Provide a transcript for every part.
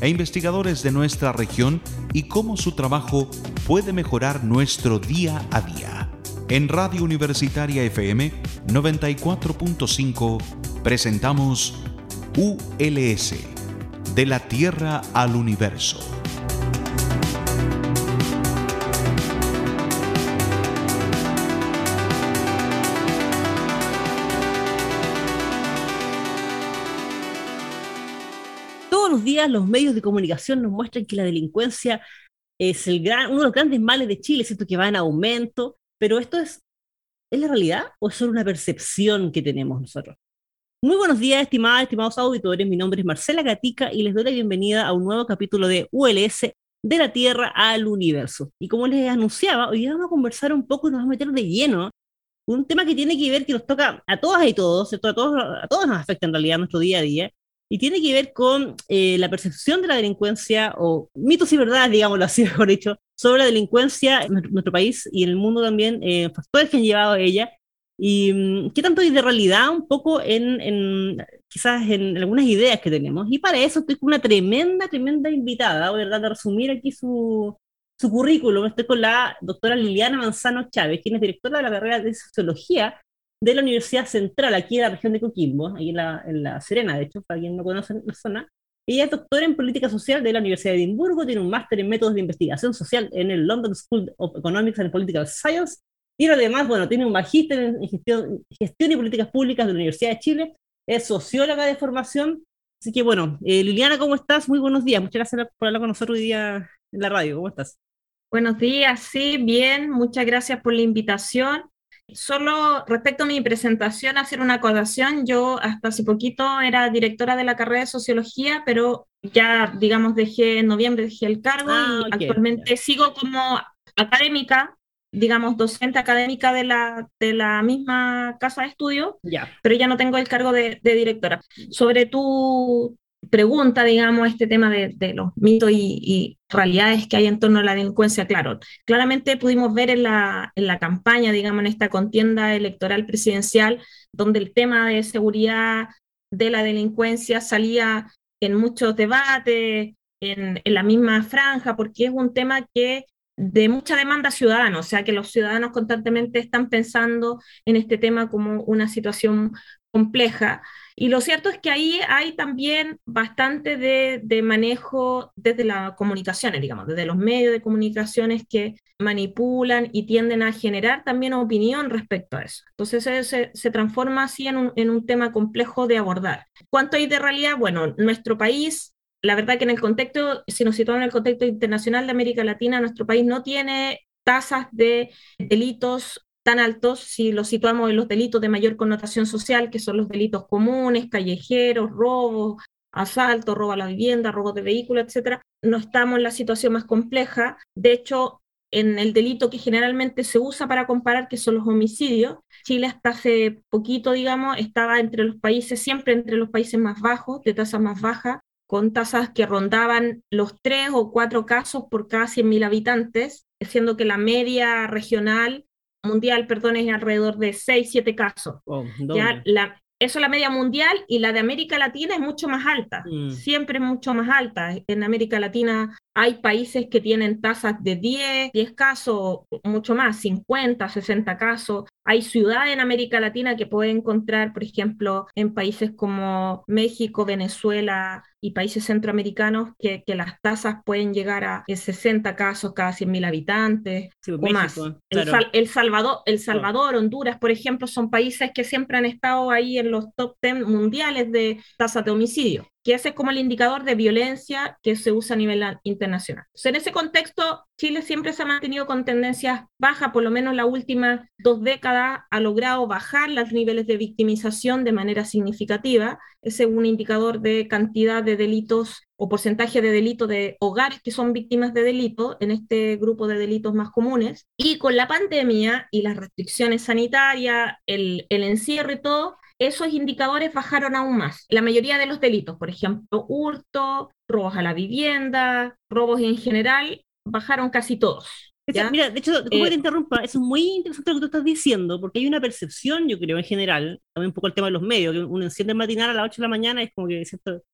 e investigadores de nuestra región y cómo su trabajo puede mejorar nuestro día a día. En Radio Universitaria FM 94.5 presentamos ULS, de la Tierra al Universo. Todos los días los medios de comunicación nos muestran que la delincuencia es el gran, uno de los grandes males de Chile, ¿cierto? que va en aumento, pero esto es, ¿es la realidad o es solo una percepción que tenemos nosotros? Muy buenos días, estimadas, estimados auditores. Mi nombre es Marcela Gatica y les doy la bienvenida a un nuevo capítulo de ULS de la Tierra al Universo. Y como les anunciaba, hoy vamos a conversar un poco y nos vamos a meter de lleno un tema que tiene que ver, que nos toca a todas y todos, A todos, a todos nos afecta en realidad nuestro día a día, y tiene que ver con eh, la percepción de la delincuencia, o mitos y verdades, digámoslo así, mejor dicho, sobre la delincuencia en nuestro, país y en el mundo también, eh, factores que han llevado a ella, y mm, qué tanto hay de realidad un poco en, en, quizás en algunas ideas que tenemos. Y para eso estoy con una tremenda, tremenda invitada, ¿verdad? De resumir aquí su, su currículum. Estoy con la doctora Liliana Manzano Chávez, quien es directora de la carrera de Sociología de la Universidad Central, aquí en la región de Coquimbo, aquí en la, en la Serena, de hecho, para quien no conoce la zona. Ella es doctora en política social de la Universidad de Edimburgo, tiene un máster en métodos de investigación social en el London School of Economics and Political Science, y además, bueno, tiene un magíster en gestión, gestión y políticas públicas de la Universidad de Chile, es socióloga de formación. Así que bueno, eh, Liliana, ¿cómo estás? Muy buenos días. Muchas gracias por hablar con nosotros hoy día en la radio. ¿Cómo estás? Buenos días, sí, bien. Muchas gracias por la invitación. Solo respecto a mi presentación, hacer una acotación. Yo hasta hace poquito era directora de la carrera de sociología, pero ya, digamos, dejé en noviembre, dejé el cargo Ah, y ok, actualmente sigo como académica, digamos, docente académica de la, de la misma casa de estudio, Ya. pero ya no tengo el cargo de, de directora. Sobre tu pregunta, digamos, este tema de, de los mitos y, y realidades que hay en torno a la delincuencia, claro, claramente pudimos ver en la, en la campaña, digamos, en esta contienda electoral presidencial, donde el tema de seguridad de la delincuencia salía en muchos debates, en, en la misma franja, porque es un tema que de mucha demanda ciudadana, o sea que los ciudadanos constantemente están pensando en este tema como una situación compleja. Y lo cierto es que ahí hay también bastante de, manejo desde las comunicaciones, digamos, desde los medios de comunicaciones que manipulan y tienden a generar también opinión respecto a eso. Entonces se, se transforma así en un, en un tema complejo de abordar. ¿Cuánto hay de realidad? Bueno, nuestro país la verdad que en el contexto, si nos situamos en el contexto internacional de América Latina, nuestro país no tiene tasas de delitos tan altos si los situamos en los delitos de mayor connotación social, que son los delitos comunes, callejeros, robos, asalto, robo a la vivienda, robo de vehículos, etcétera. No estamos en la situación más compleja. De hecho, en el delito que generalmente se usa para comparar, que son los homicidios, Chile hasta hace poquito, digamos, estaba entre los países, siempre entre los países más bajos, de tasas más bajas, con tasas que rondaban los tres o cuatro casos por cada 100.000 habitantes, siendo que la media regional, mundial, perdón, es alrededor de 6, 7 casos. Oh, ya, la, eso es la media mundial y la de América Latina es mucho más alta, Mm. siempre es mucho más alta. En América Latina hay países que tienen tasas de 10, 10 casos, mucho más, 50, 60 casos. Hay ciudades en América Latina que pueden encontrar, por ejemplo, en países como México, Venezuela y países centroamericanos, que, que las tasas pueden llegar a 60 casos cada 100.000 habitantes Sí, o pues, más. Sal- El Salvador, El Salvador, Honduras, por ejemplo, son países que siempre han estado ahí en los top 10 mundiales de tasas de homicidio. Que ese es como el indicador de violencia que se usa a nivel internacional. en ese contexto, Chile siempre se ha mantenido con tendencias bajas, por lo menos las últimas dos décadas ha logrado bajar los niveles de victimización de manera significativa. Ese es un indicador de cantidad de delitos o porcentaje de delitos de hogares que son víctimas de delito en este grupo de delitos más comunes. Y con la pandemia y las restricciones sanitarias, el, el encierro todo, esos indicadores bajaron aún más. La mayoría de los delitos, por ejemplo, hurto, robos a la vivienda, robos en general, bajaron casi todos. Mira, de hecho, ¿cómo te eh, interrumpa? Es muy interesante lo que tú estás diciendo, porque hay una percepción, yo creo, en general, también un poco el tema de los medios, que uno enciende el matinal a las 8 de la mañana es como que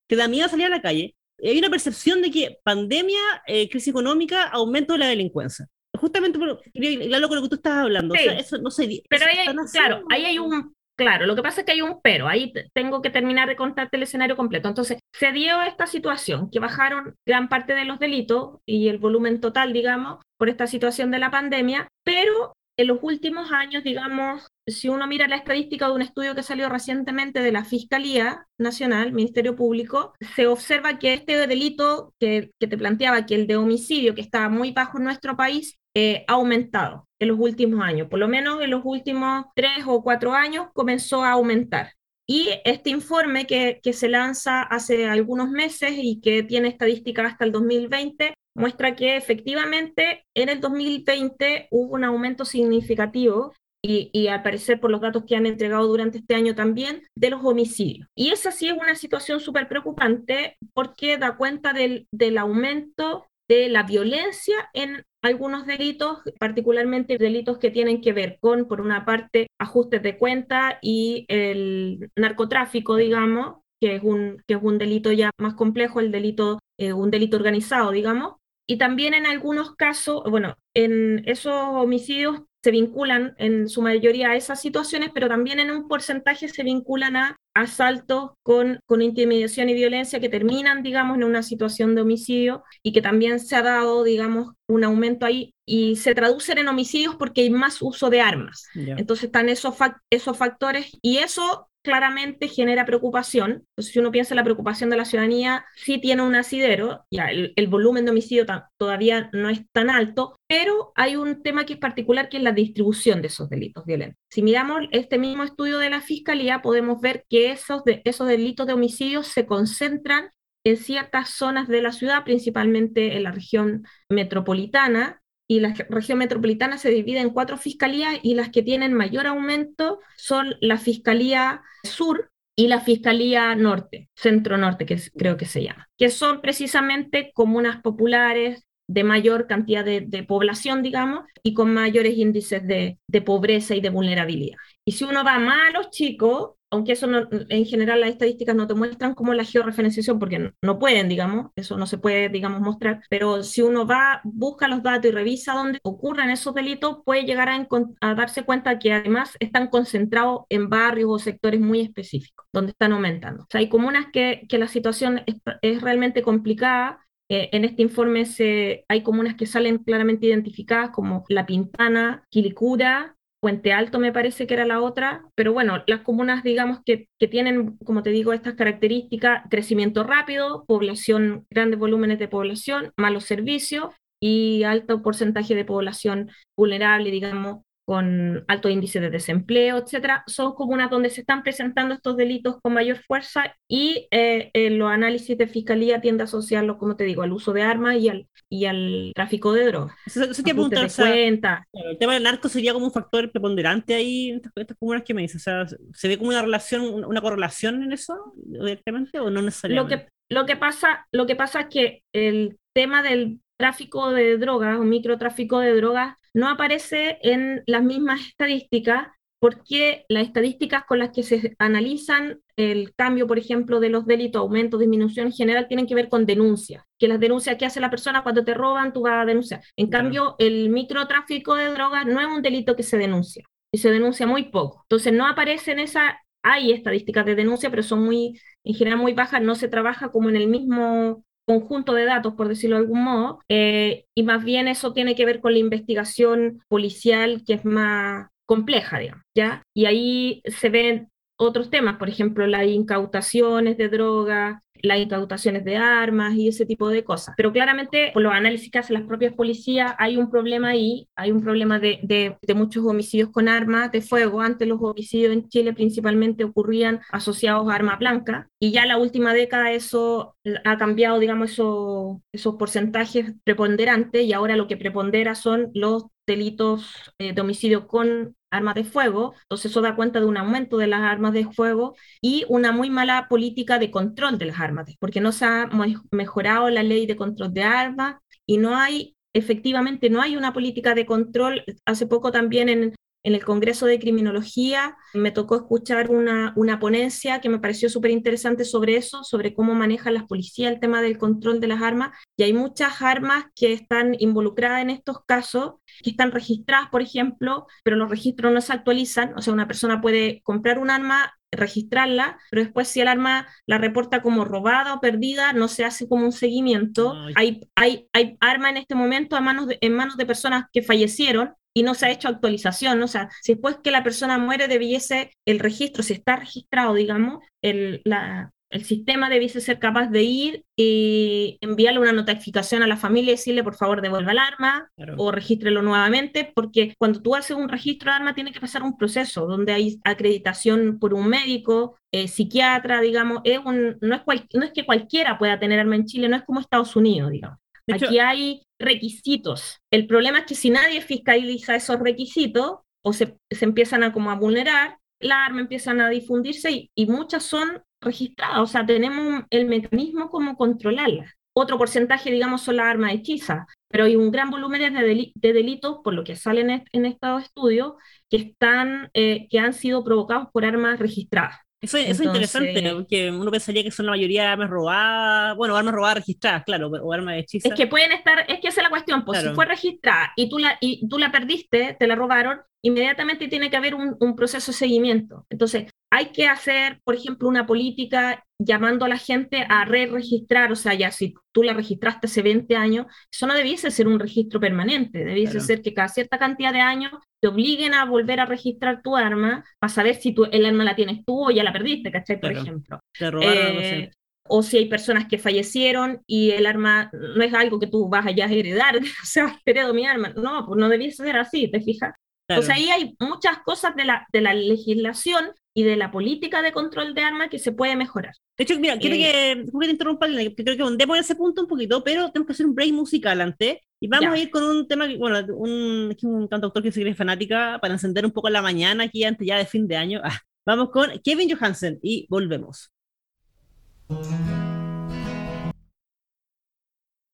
te da miedo salir a la calle. Hay una percepción de que pandemia, eh, crisis económica, aumento de la delincuencia. Justamente, por, lo que tú estás hablando. Sí, eso no sé. Pero ahí hay, claro, ahí hay un Claro, lo que pasa es que hay un pero, ahí tengo que terminar de contarte el escenario completo. Entonces, se dio esta situación, que bajaron gran parte de los delitos y el volumen total, digamos, por esta situación de la pandemia, pero en los últimos años, digamos, si uno mira la estadística de un estudio que salió recientemente de la Fiscalía Nacional, Ministerio Público, se observa que este delito que, que te planteaba, que el de homicidio, que estaba muy bajo en nuestro país, eh, aumentado en los últimos años, por lo menos en los últimos tres o cuatro años comenzó a aumentar. Y este informe que, que se lanza hace algunos meses y que tiene estadísticas hasta el 2020 muestra que efectivamente en el 2020 hubo un aumento significativo y, y, al parecer por los datos que han entregado durante este año también, de los homicidios. Y esa sí es una situación súper preocupante porque da cuenta del, del aumento de la violencia en algunos delitos, particularmente delitos que tienen que ver con, por una parte, ajustes de cuenta y el narcotráfico, digamos, que es un, que es un delito ya más complejo, el delito, eh, un delito organizado, digamos. Y también en algunos casos, bueno, en esos homicidios se vinculan en su mayoría a esas situaciones, pero también en un porcentaje se vinculan a asaltos con, con intimidación y violencia que terminan, digamos, en una situación de homicidio y que también se ha dado, digamos, un aumento ahí y se traducen en homicidios porque hay más uso de armas. Entonces están esos, esos factores y eso claramente genera preocupación. si uno piensa en la preocupación de la ciudadanía, sí tiene un asidero, ya el, volumen de homicidio todavía no es tan alto, pero hay un tema que es particular, que es la distribución de esos delitos violentos. Si miramos este mismo estudio de la Fiscalía, podemos ver que esos, de, esos delitos de homicidio se concentran en ciertas zonas de la ciudad, principalmente en la región metropolitana, y la región metropolitana se divide en cuatro fiscalías y las que tienen mayor aumento son la Fiscalía Sur y la Fiscalía Norte, Centro Norte, que creo que se llama, que son precisamente comunas populares de mayor cantidad de, población, digamos, y con mayores índices de, de, pobreza y de vulnerabilidad. Y si uno va más a los chicos, aunque eso en general las estadísticas no te muestran como la georreferenciación, porque no, pueden, digamos, eso no se puede, digamos, mostrar, pero si uno va, busca los datos y revisa dónde ocurren esos delitos, puede llegar a, darse cuenta que además están concentrados en barrios o sectores muy específicos, donde están aumentando. O sea, hay comunas que, que la situación es, es realmente complicada, eh, en este informe se, hay comunas que salen claramente identificadas como La Pintana, Quilicura, Puente Alto me parece que era la otra, pero bueno, las comunas, digamos, que, que, tienen, como te digo, estas características, crecimiento rápido, población, grandes volúmenes de población, malos servicios y alto porcentaje de población vulnerable, digamos, con alto índice de desempleo, etcétera, son comunas donde se están presentando estos delitos con mayor fuerza y eh, los análisis de fiscalía tiende a asociarlo, como te digo, al uso de armas y al, y al tráfico de drogas. Eso, te cuenta. el tema del narco sería como un factor preponderante ahí en estas, comunas que me dices. O sea, ¿se ve como una relación, una correlación en eso directamente o no necesariamente? Lo que, lo que, pasa, lo que pasa es que el tema del tráfico de drogas o microtráfico de drogas no aparece en las mismas estadísticas porque las estadísticas con las que se analizan el cambio, por ejemplo, de los delitos, aumento, disminución en general, tienen que ver con denuncias, que las denuncias que hace la persona cuando te roban, tú vas a denunciar. En cambio, el microtráfico de drogas no es un delito que se denuncia, y se denuncia muy poco. Entonces, no aparece en esa, hay estadísticas de denuncia, pero son muy, en general muy bajas, no se trabaja como en el mismo conjunto de datos, por decirlo de algún modo, eh, y más bien eso tiene que ver con la investigación policial que es más compleja, digamos, ¿ya? Y ahí se ven otros temas, por ejemplo, las incautaciones de drogas, las incautaciones de armas y ese tipo de cosas. Pero claramente, por los análisis que hacen las propias policías, hay un problema ahí, hay un problema de, de, muchos homicidios con armas de fuego. Antes los homicidios en Chile principalmente ocurrían asociados a arma blanca y ya la última década eso ha cambiado, digamos, eso, esos porcentajes preponderantes y ahora lo que prepondera son los delitos eh, de homicidio con armas de fuego, entonces eso da cuenta de un aumento de las armas de fuego y una muy mala política de control de las armas, porque no se ha mejorado la ley de control de armas y no hay, efectivamente, no hay una política de control. Hace poco también en, en el Congreso de Criminología me tocó escuchar una, una ponencia que me pareció súper interesante sobre eso, sobre cómo manejan las policías el tema del control de las armas. Y hay muchas armas que están involucradas en estos casos, que están registradas, por ejemplo, pero los registros no se actualizan. O sea, una persona puede comprar un arma registrarla, pero después si el arma la reporta como robada o perdida, no se hace como un seguimiento. hay, hay, hay arma en este momento a manos en manos de personas que fallecieron y no se ha hecho actualización. O sea, si después que la persona muere debiese el registro, si está registrado, digamos, el, la, el sistema debiese ser capaz de ir y enviarle una notificación a la familia y decirle por favor devuelva el arma o regístrelo nuevamente, porque cuando tú haces un registro de arma tiene que pasar un proceso donde hay acreditación por un médico, eh, psiquiatra, digamos, es un, no, es no es que cualquiera pueda tener arma en Chile, no es como Estados Unidos, digamos. Aquí hay requisitos. El problema es que si nadie fiscaliza esos requisitos o se, empiezan a como a vulnerar, las armas empiezan a difundirse y, muchas son registradas. O sea, tenemos el mecanismo como controlarlas. Otro porcentaje, digamos, son las armas hechizas, pero hay un gran volumen de, delitos, por lo que salen en, estos estudios, que, están, eh, que han sido provocados por armas registradas. Eso, es interesante, porque uno pensaría que son la mayoría de armas robadas, bueno, armas robadas registradas, claro, o armas hechizas. Es que pueden estar, es que esa es la cuestión, pues si fue registrada y tú, la, y tú la perdiste, te la robaron, inmediatamente tiene que haber un, un proceso de seguimiento. Entonces, hay que hacer, por ejemplo, una política llamando a la gente a re-registrar, o sea, ya si tú la registraste hace 20 años, eso no debiese ser un registro permanente, debiese ser que cada cierta cantidad de años te obliguen a volver a registrar tu arma para saber si tú, el arma la tienes tú o ya la perdiste, ¿cachai? Por ejemplo. Eh, o si hay personas que fallecieron y el arma no es algo que tú vas allá a heredar, o sea, heredo mi arma, no, pues no debiese ser así, ¿te fijas? Entonces ahí hay muchas cosas de la, de la legislación y de la política de control de armas que se puede mejorar. De hecho, mira, quiero eh, que, que te interrumpa, creo que hundemos ese punto un poquito, pero tenemos que hacer un break musical antes. Y vamos a ir con un tema, que, bueno, un, un cantautor que se cree fanática para encender un poco la mañana aquí antes ya de fin de año. Ah, vamos con Kevin Johansen y volvemos.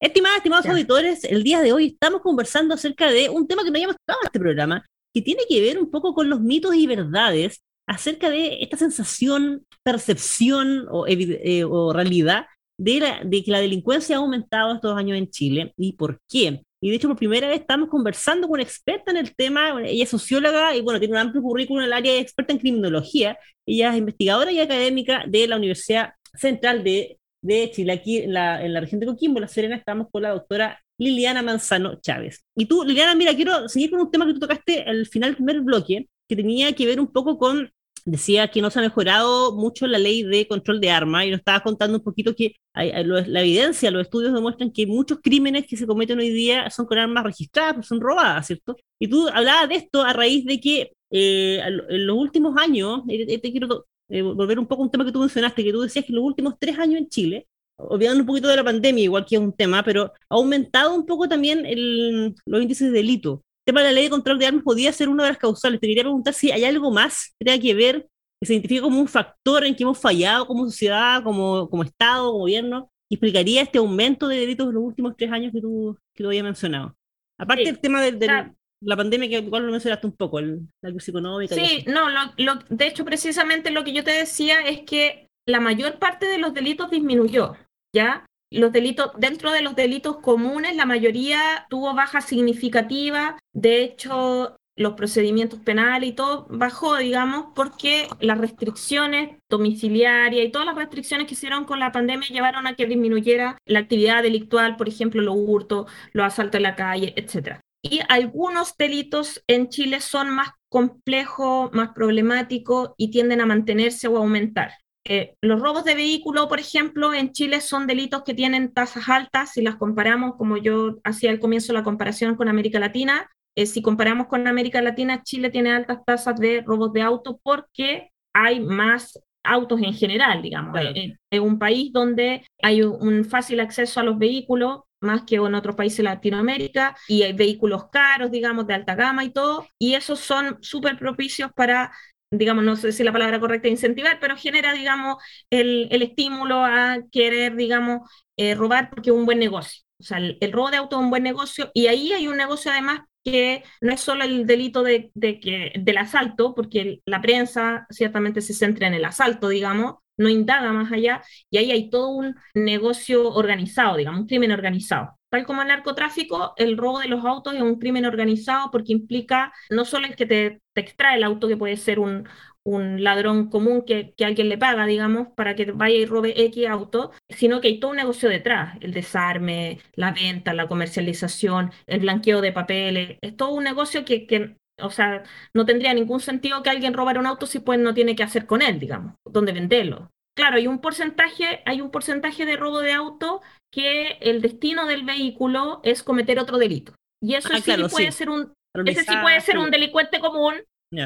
Estimadas, estimados auditores, el día de hoy estamos conversando acerca de un tema que no habíamos tocado en este programa, que tiene que ver un poco con los mitos y verdades acerca de esta sensación, percepción o, eh, realidad de, que la delincuencia ha aumentado estos años en Chile y por qué. Y de hecho, por primera vez estamos conversando con una experta en el tema. Ella es socióloga y bueno, tiene un amplio currículum en el área de experta en criminología. Ella es investigadora y académica de la Universidad Central de, de Chile. Aquí en la, en la región de Coquimbo, La Serena, estamos con la doctora Liliana Manzano Chávez. Y tú, Liliana, mira, quiero seguir con un tema que tú tocaste al final del primer bloque, que tenía que ver un poco con, decía que no se ha mejorado mucho la ley de control de armas, y nos estaba contando un poquito que la evidencia, los estudios demuestran que muchos crímenes que se cometen hoy día son con armas registradas, pues son robadas, ¿cierto? Y tú hablabas de esto a raíz de que eh, en los últimos años, te quiero eh, volver un poco a un tema que tú mencionaste, que tú decías que en los últimos tres años en Chile, olvidando un poquito de la pandemia, igual que es un tema, pero ha aumentado un poco también el, los índices de delito tema de la ley de control de armas podría ser una de las causales. Te quería preguntar si hay algo más que tenga que ver, que se identifique como un factor en que hemos fallado como sociedad, como, como Estado, como gobierno, y explicaría este aumento de delitos en los últimos tres años que tú, que habías mencionado. Aparte del tema de, la pandemia, que igual lo mencionaste un poco, el, la crisis económica. Sí, no, lo, de hecho, precisamente lo que yo te decía es que la mayor parte de los delitos disminuyó, ¿ya? Los delitos, dentro de los delitos comunes, la mayoría tuvo baja significativa. De hecho, los procedimientos penales y todo bajó, digamos, porque las restricciones domiciliarias y todas las restricciones que hicieron con la pandemia llevaron a que disminuyera la actividad delictual, por ejemplo, los hurtos, los asaltos en la calle, etc. Y algunos delitos en Chile son más complejos, más problemáticos y tienden a mantenerse o aumentar. Eh, los robos de vehículo, por ejemplo, en Chile son delitos que tienen tasas altas. Si las comparamos, como yo hacía al comienzo la comparación con América Latina, eh, si comparamos con América Latina, Chile tiene altas tasas de robos de autos porque hay más autos en general, digamos. Eh, es un país donde hay un fácil acceso a los vehículos, más que en otros países de Latinoamérica, y hay vehículos caros, digamos, de alta gama y todo, y esos son súper propicios para digamos, no sé si la palabra correcta es incentivar, pero genera, digamos, el, el estímulo a querer, digamos, eh, robar porque es un buen negocio. O sea, el, robo de auto es un buen negocio y ahí hay un negocio además que no es solo el delito de, de que, del asalto, porque la prensa ciertamente se centra en el asalto, digamos, no indaga más allá, y ahí hay todo un negocio organizado, digamos, un crimen organizado. Tal como el narcotráfico, el robo de los autos es un crimen organizado porque implica no solo el que te, te extrae el auto, que puede ser un, un ladrón común que, que, alguien le paga, digamos, para que vaya y robe X auto, sino que hay todo un negocio detrás, el desarme, la venta, la comercialización, el blanqueo de papeles, es todo un negocio que, que o sea, no tendría ningún sentido que alguien robara un auto si pues no tiene que hacer con él, digamos, dónde venderlo. Claro, hay un porcentaje, hay un porcentaje de robo de auto que el destino del vehículo es cometer otro delito. Y eso ah, sí puede ser un ese sí puede ser un delincuente común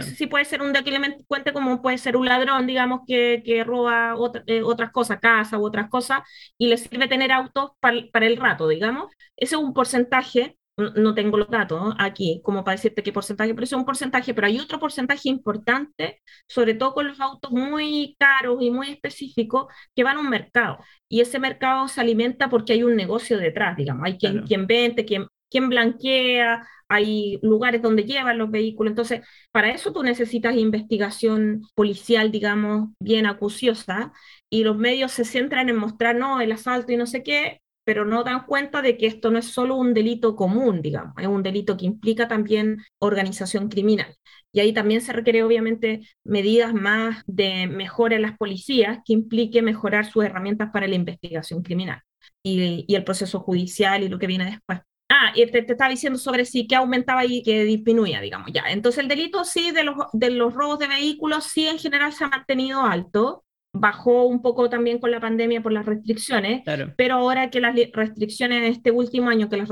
Sí puede ser un delincuente como puede ser un ladrón, digamos, que, que roba eh, otras cosas, casa u otras cosas, y le sirve tener autos para el rato, digamos. Ese es un porcentaje, no tengo los datos aquí como para decirte qué porcentaje, pero es un porcentaje, pero hay otro porcentaje importante, sobre todo con los autos muy caros y muy específicos, que van a un mercado. Y ese mercado se alimenta porque hay un negocio detrás, digamos. Hay quien, quien vende, quien, quien blanquea, hay lugares donde llevan los vehículos. Entonces, para eso tú necesitas investigación policial, digamos, bien acuciosa, y los medios se centran en mostrar, no, el asalto y no sé qué, pero no dan cuenta de que esto no es solo un delito común, digamos, es un delito que implica también organización criminal. Y ahí también se requiere obviamente medidas más de mejora en las policías que implique mejorar sus herramientas para la investigación criminal y, y el proceso judicial y lo que viene después. Ah, y te, estaba diciendo sobre si que aumentaba y que disminuía, digamos, ya. Entonces el delito sí de los, de los robos de vehículos sí en general se ha mantenido alto, bajó un poco también con la pandemia por las restricciones, pero ahora que las restricciones en este último año, que las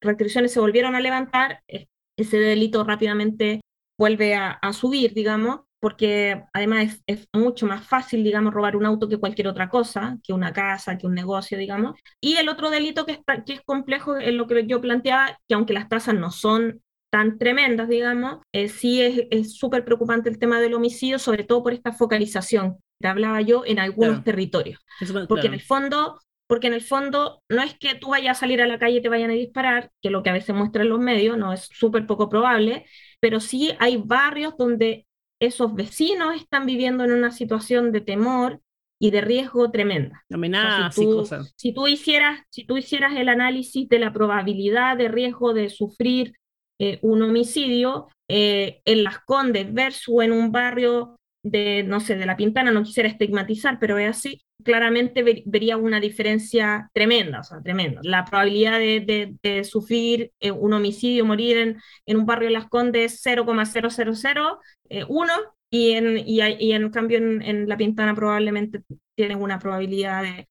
restricciones se volvieron a levantar, ese delito rápidamente vuelve a, a subir, digamos, porque además es, mucho más fácil, digamos, robar un auto que cualquier otra cosa, que una casa, que un negocio, digamos. Y el otro delito que, está, que es complejo es lo que yo planteaba, que aunque las tasas no son tan tremendas, digamos, eh, sí es súper preocupante el tema del homicidio, sobre todo por esta focalización que hablaba yo en algunos territorios. porque en el fondo, porque en el fondo no es que tú vayas a salir a la calle y te vayan a disparar, que lo que a veces muestran los medios, no es súper poco probable, pero sí hay barrios donde esos vecinos están viviendo en una situación de temor y de riesgo tremenda. si, tú, hicieras, si tú hicieras el análisis de la probabilidad de riesgo de sufrir eh, un homicidio eh, en Las Condes versus en un barrio de, no sé, de La Pintana, no quisiera estigmatizar, pero es así, claramente vería una diferencia tremenda, o sea, tremenda. La probabilidad de, sufrir eh, un homicidio, morir en, en, un barrio de Las Condes es 0,0001 y, en, y, y, en cambio en, La Pintana probablemente tienen una probabilidad de,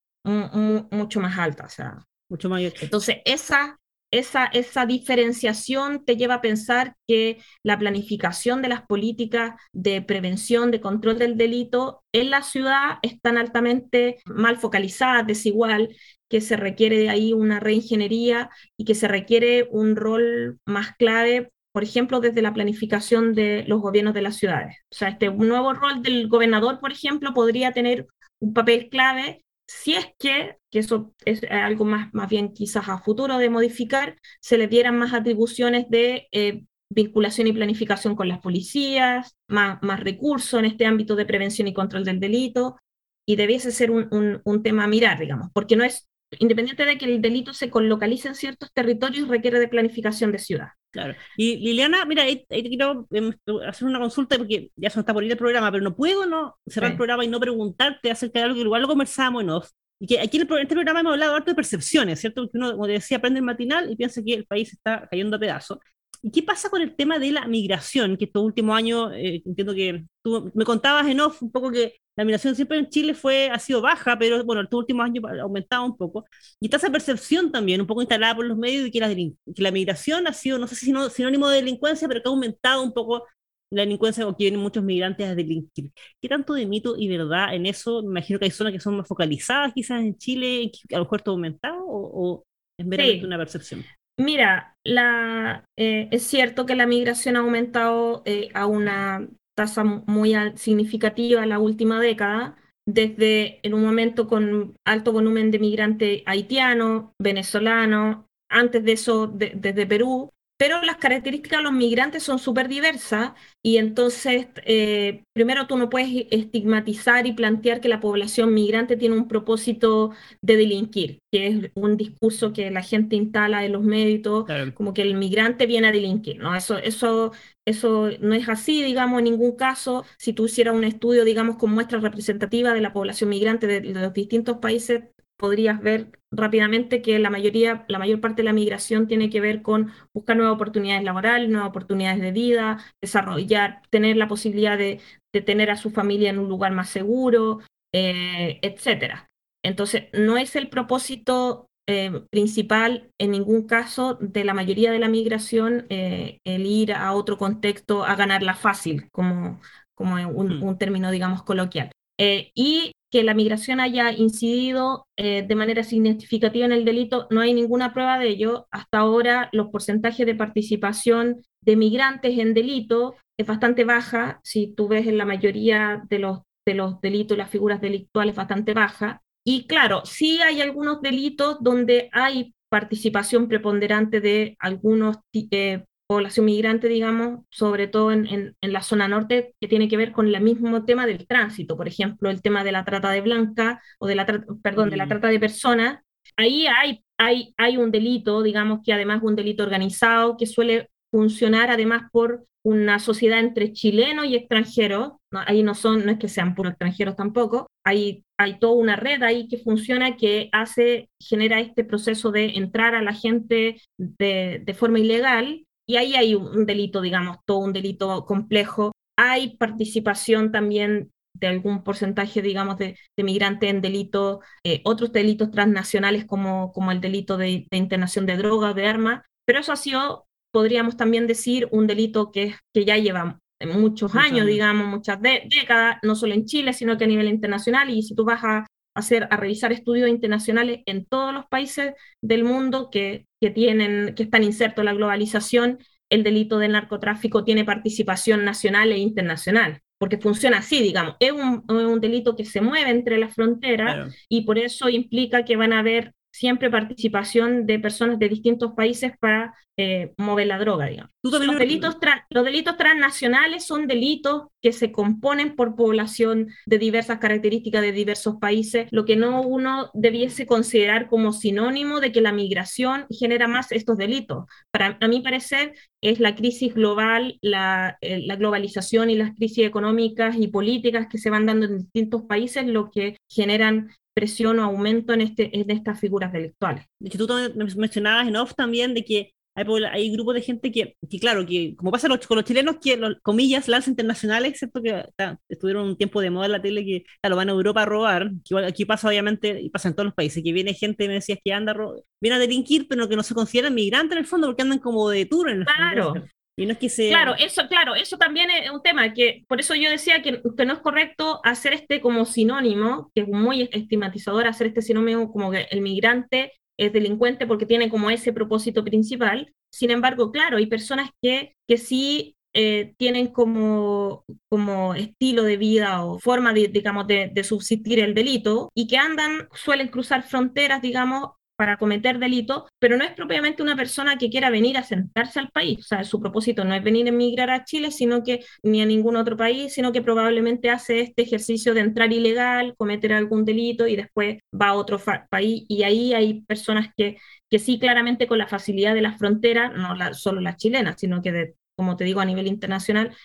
mucho más alta, o sea, mucho mayor. Entonces, esa esa, esa diferenciación te lleva a pensar que la planificación de las políticas de prevención, de control del delito en la ciudad están altamente mal focalizadas, desigual, que se requiere de ahí una reingeniería y que se requiere un rol más clave por ejemplo, desde la planificación de los gobiernos de las ciudades. O sea, este nuevo rol del gobernador, por ejemplo, podría tener un papel clave si es que, que eso es algo más, más bien quizás a futuro de modificar, se le dieran más atribuciones de eh, vinculación y planificación con las policías, más, más recursos en este ámbito de prevención y control del delito, y debiese ser un, un, tema a mirar, digamos, porque no es, independiente de que el delito se localice en ciertos territorios, requiere de planificación de ciudad. Claro. Y Liliana, mira, ahí, te quiero em, hacer una consulta porque ya se nos está por ir el programa, pero no puedo no cerrar el programa y no preguntarte acerca de algo que igual lo conversábamos en off. Y que aquí en, este programa hemos hablado harto de percepciones, ¿cierto? Porque uno, como decía, aprende el matinal y piensa que el país está cayendo a pedazos. ¿Y qué pasa con el tema de la migración? Que estos últimos años, eh, entiendo que tú me contabas en off un poco que la migración siempre en Chile fue, ha sido baja, pero bueno, estos últimos años ha aumentado un poco. Y está esa percepción también, un poco instalada por los medios, de que la, que la migración ha sido, no sé si sinónimo de delincuencia, pero que ha aumentado un poco la delincuencia o que vienen muchos migrantes a delinquir. ¿Qué tanto de mito y verdad en eso? Me imagino que hay zonas que son más focalizadas quizás en Chile, a lo mejor está aumentado, o, es meramente una percepción. Mira, la, eh, es cierto que la migración ha aumentado eh, a una tasa muy significativa en la última década, desde en un momento con alto volumen de migrantes haitianos, venezolanos, antes de eso desde Perú, pero las características de los migrantes son súper diversas y entonces, eh, primero tú no puedes estigmatizar y plantear que la población migrante tiene un propósito de delinquir, que es un discurso que la gente instala en los medios, como que el migrante viene a delinquir, ¿no? Eso, eso, eso no es así, digamos, en ningún caso. Si tú hicieras un estudio, digamos, con muestra representativa de la población migrante de los distintos países, podrías ver rápidamente que la mayoría, la mayor parte de la migración tiene que ver con buscar nuevas oportunidades laborales, nuevas oportunidades de vida, desarrollar, tener la posibilidad de, tener a su familia en un lugar más seguro, eh, etcétera. Entonces, no es el propósito eh, principal en ningún caso de la mayoría de la migración eh, el ir a otro contexto a ganarla fácil, como, como un, hmm. un término, digamos, coloquial. Y que la migración haya incidido eh, de manera significativa en el delito, no hay ninguna prueba de ello. Hasta ahora los porcentajes de participación de migrantes en delito es bastante baja. Si tú ves en la mayoría de los, de los delitos, las figuras delictuales bastante baja. Y claro, sí hay algunos delitos donde hay participación preponderante de algunos eh, población migrante, digamos, sobre todo en, en, la zona norte, que tiene que ver con el mismo tema del tránsito, por ejemplo, el tema de la trata de blanca o de la, perdón, de la mm. trata de personas. Ahí hay, hay, hay un delito, digamos que además es un delito organizado que suele funcionar además por una sociedad entre chilenos y extranjeros, ahí no son, no es que sean puros extranjeros tampoco, hay, hay toda una red ahí que funciona que hace, genera este proceso de entrar a la gente de, de forma ilegal y ahí hay un delito, digamos, todo un delito complejo. Hay participación también de algún porcentaje, digamos, de, de migrantes en delitos, eh, otros delitos transnacionales como, como el delito de, internación de drogas, de armas, pero eso ha sido, podríamos también decir, un delito que, que ya lleva muchos años, digamos, muchas décadas, no solo en Chile, sino que a nivel internacional, y si tú vas a hacer, a revisar estudios internacionales en todos los países del mundo que, que, tienen, que están insertos en la globalización, el delito del narcotráfico tiene participación nacional e internacional, porque funciona así, digamos, es un, un delito que se mueve entre las fronteras y por eso implica que van a haber siempre participación de personas de distintos países para eh, mover la droga, digamos. Los delitos, los delitos transnacionales son delitos que se componen por población de diversas características de diversos países, lo que no uno debiese considerar como sinónimo de que la migración genera más estos delitos. Para a mi parecer es la crisis global, la, eh, la globalización y las crisis económicas y políticas que se van dando en distintos países lo que generan presión o aumento en, este, en estas figuras delictuales. De hecho, tú mencionabas en off también de que hay, hay grupos de gente que, que claro, que como pasa con los chilenos, que los, comillas, lanzas internacionales, ¿cierto? Que estuvieron un tiempo de moda en la tele que lo van a Europa a robar, que aquí pasa obviamente, y pasa en todos los países, que viene gente, me decías que anda, viene a delinquir, pero que no se consideran migrantes en el fondo, porque andan como de tour en el claro. Y no es que se... Claro, eso, claro, eso también es un tema que por eso yo decía que, que, no es correcto hacer este como sinónimo, que es muy estigmatizador hacer este sinónimo como que el migrante es delincuente porque tiene como ese propósito principal. Sin embargo, claro, hay personas que, que sí eh, tienen como, como estilo de vida o forma, de, digamos, de, de subsistir el delito y que andan, suelen cruzar fronteras, digamos, para cometer delito, pero no es propiamente una persona que quiera venir a sentarse al país. O sea, su propósito no es venir a emigrar a Chile, sino que ni a ningún otro país, sino que probablemente hace este ejercicio de entrar ilegal, cometer algún delito y después va a otro país. Y ahí hay personas que, que sí, claramente con la facilidad de las fronteras, no solo las chilenas, sino que de, como te digo, a nivel internacional,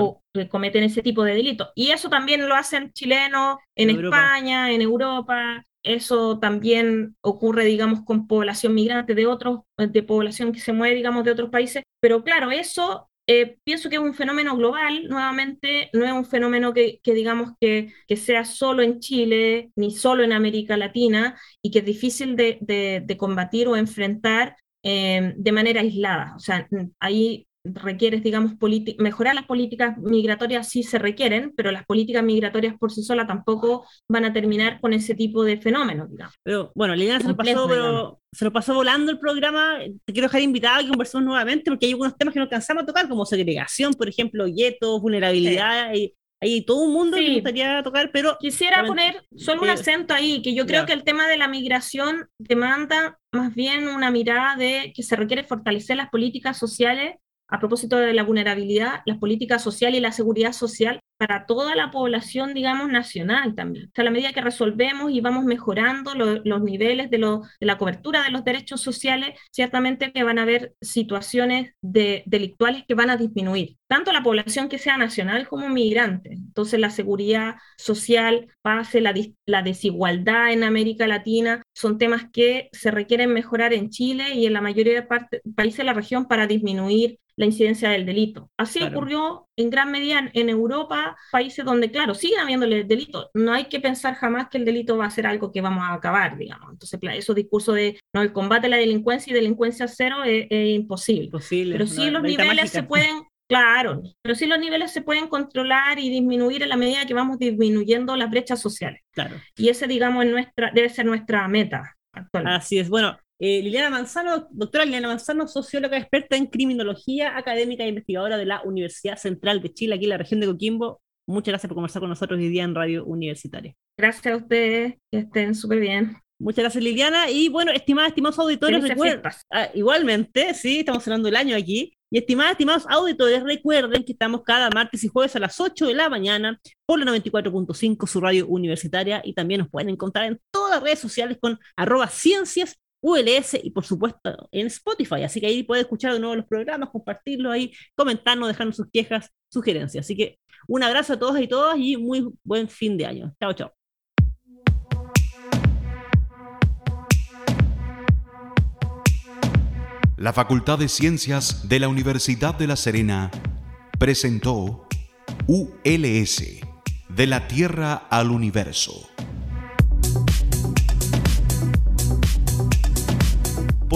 o cometen ese tipo de delitos. Y eso también lo hacen chilenos en, España, en Europa, eso también ocurre, digamos, con población migrante de otros, de población que se mueve, digamos, de otros países. Pero claro, eso eh, pienso que es un fenómeno global, nuevamente, no es un fenómeno que, digamos que, que, sea solo en Chile ni solo en América Latina y que es difícil de, de, combatir o enfrentar eh, de manera aislada. O sea, ahí requieres, digamos, mejorar las políticas migratorias sí se requieren, pero las políticas migratorias por sí solas tampoco van a terminar con ese tipo de fenómenos, digamos. Pero bueno, Liliana se, pasó, se lo pasó volando el programa. Te quiero dejar invitado a que conversemos nuevamente porque hay algunos temas que no alcanzamos a tocar, como segregación, por ejemplo, guetos, vulnerabilidad. Y, hay todo un mundo que me gustaría tocar, pero... Quisiera poner solo un acento ahí, que yo creo que el tema de la migración demanda más bien una mirada de que se requiere fortalecer las políticas sociales a propósito de la vulnerabilidad, las políticas sociales y la seguridad social para toda la población, digamos, nacional también. O sea, a la medida que resolvemos y vamos mejorando los niveles de, de, la cobertura de los derechos sociales, ciertamente que van a haber situaciones de, delictuales que van a disminuir, tanto la población que sea nacional como migrante. Entonces, la seguridad social, pase, la, la desigualdad en América Latina, son temas que se requieren mejorar en Chile y en la mayoría de países de la región para disminuir la incidencia del delito. Así ocurrió en gran medida en Europa, países donde, claro, siguen habiendo el delito. No hay que pensar jamás que el delito va a ser algo que vamos a acabar, digamos. Entonces, esos discursos de no, el combate a la delincuencia y delincuencia cero es, imposible. Pero sí los niveles se pueden, claro, pero sí los niveles se pueden controlar y disminuir en la medida que vamos disminuyendo las brechas sociales. Claro. Y ese, digamos, es nuestra, debe ser nuestra meta. Actualmente. Así es. Bueno, eh, Liliana Manzano, doctora Liliana Manzano, socióloga experta en criminología, académica e investigadora de la Universidad Central de Chile, aquí en la región de Coquimbo. Muchas gracias por conversar con nosotros hoy día en Radio Universitaria. Gracias a ustedes, que estén súper bien. Muchas gracias, Liliana. Y bueno, estimadas, estimados auditores, recuerden, ah, igualmente, sí, estamos cerrando el año aquí. Y estimadas, estimados auditores, recuerden que estamos cada martes y jueves a las 8 de la mañana por la 94.5, su radio universitaria, y también nos pueden encontrar en todas las redes sociales con arroba ciencias ULS y por supuesto en Spotify. Así que ahí puede escuchar de nuevo los programas, compartirlo ahí, comentarnos, dejarnos sus quejas, sugerencias. Así que un abrazo a todos y todas y muy buen fin de año. Chao, chao. La Facultad de Ciencias de la Universidad de La Serena presentó ULS, de la Tierra al Universo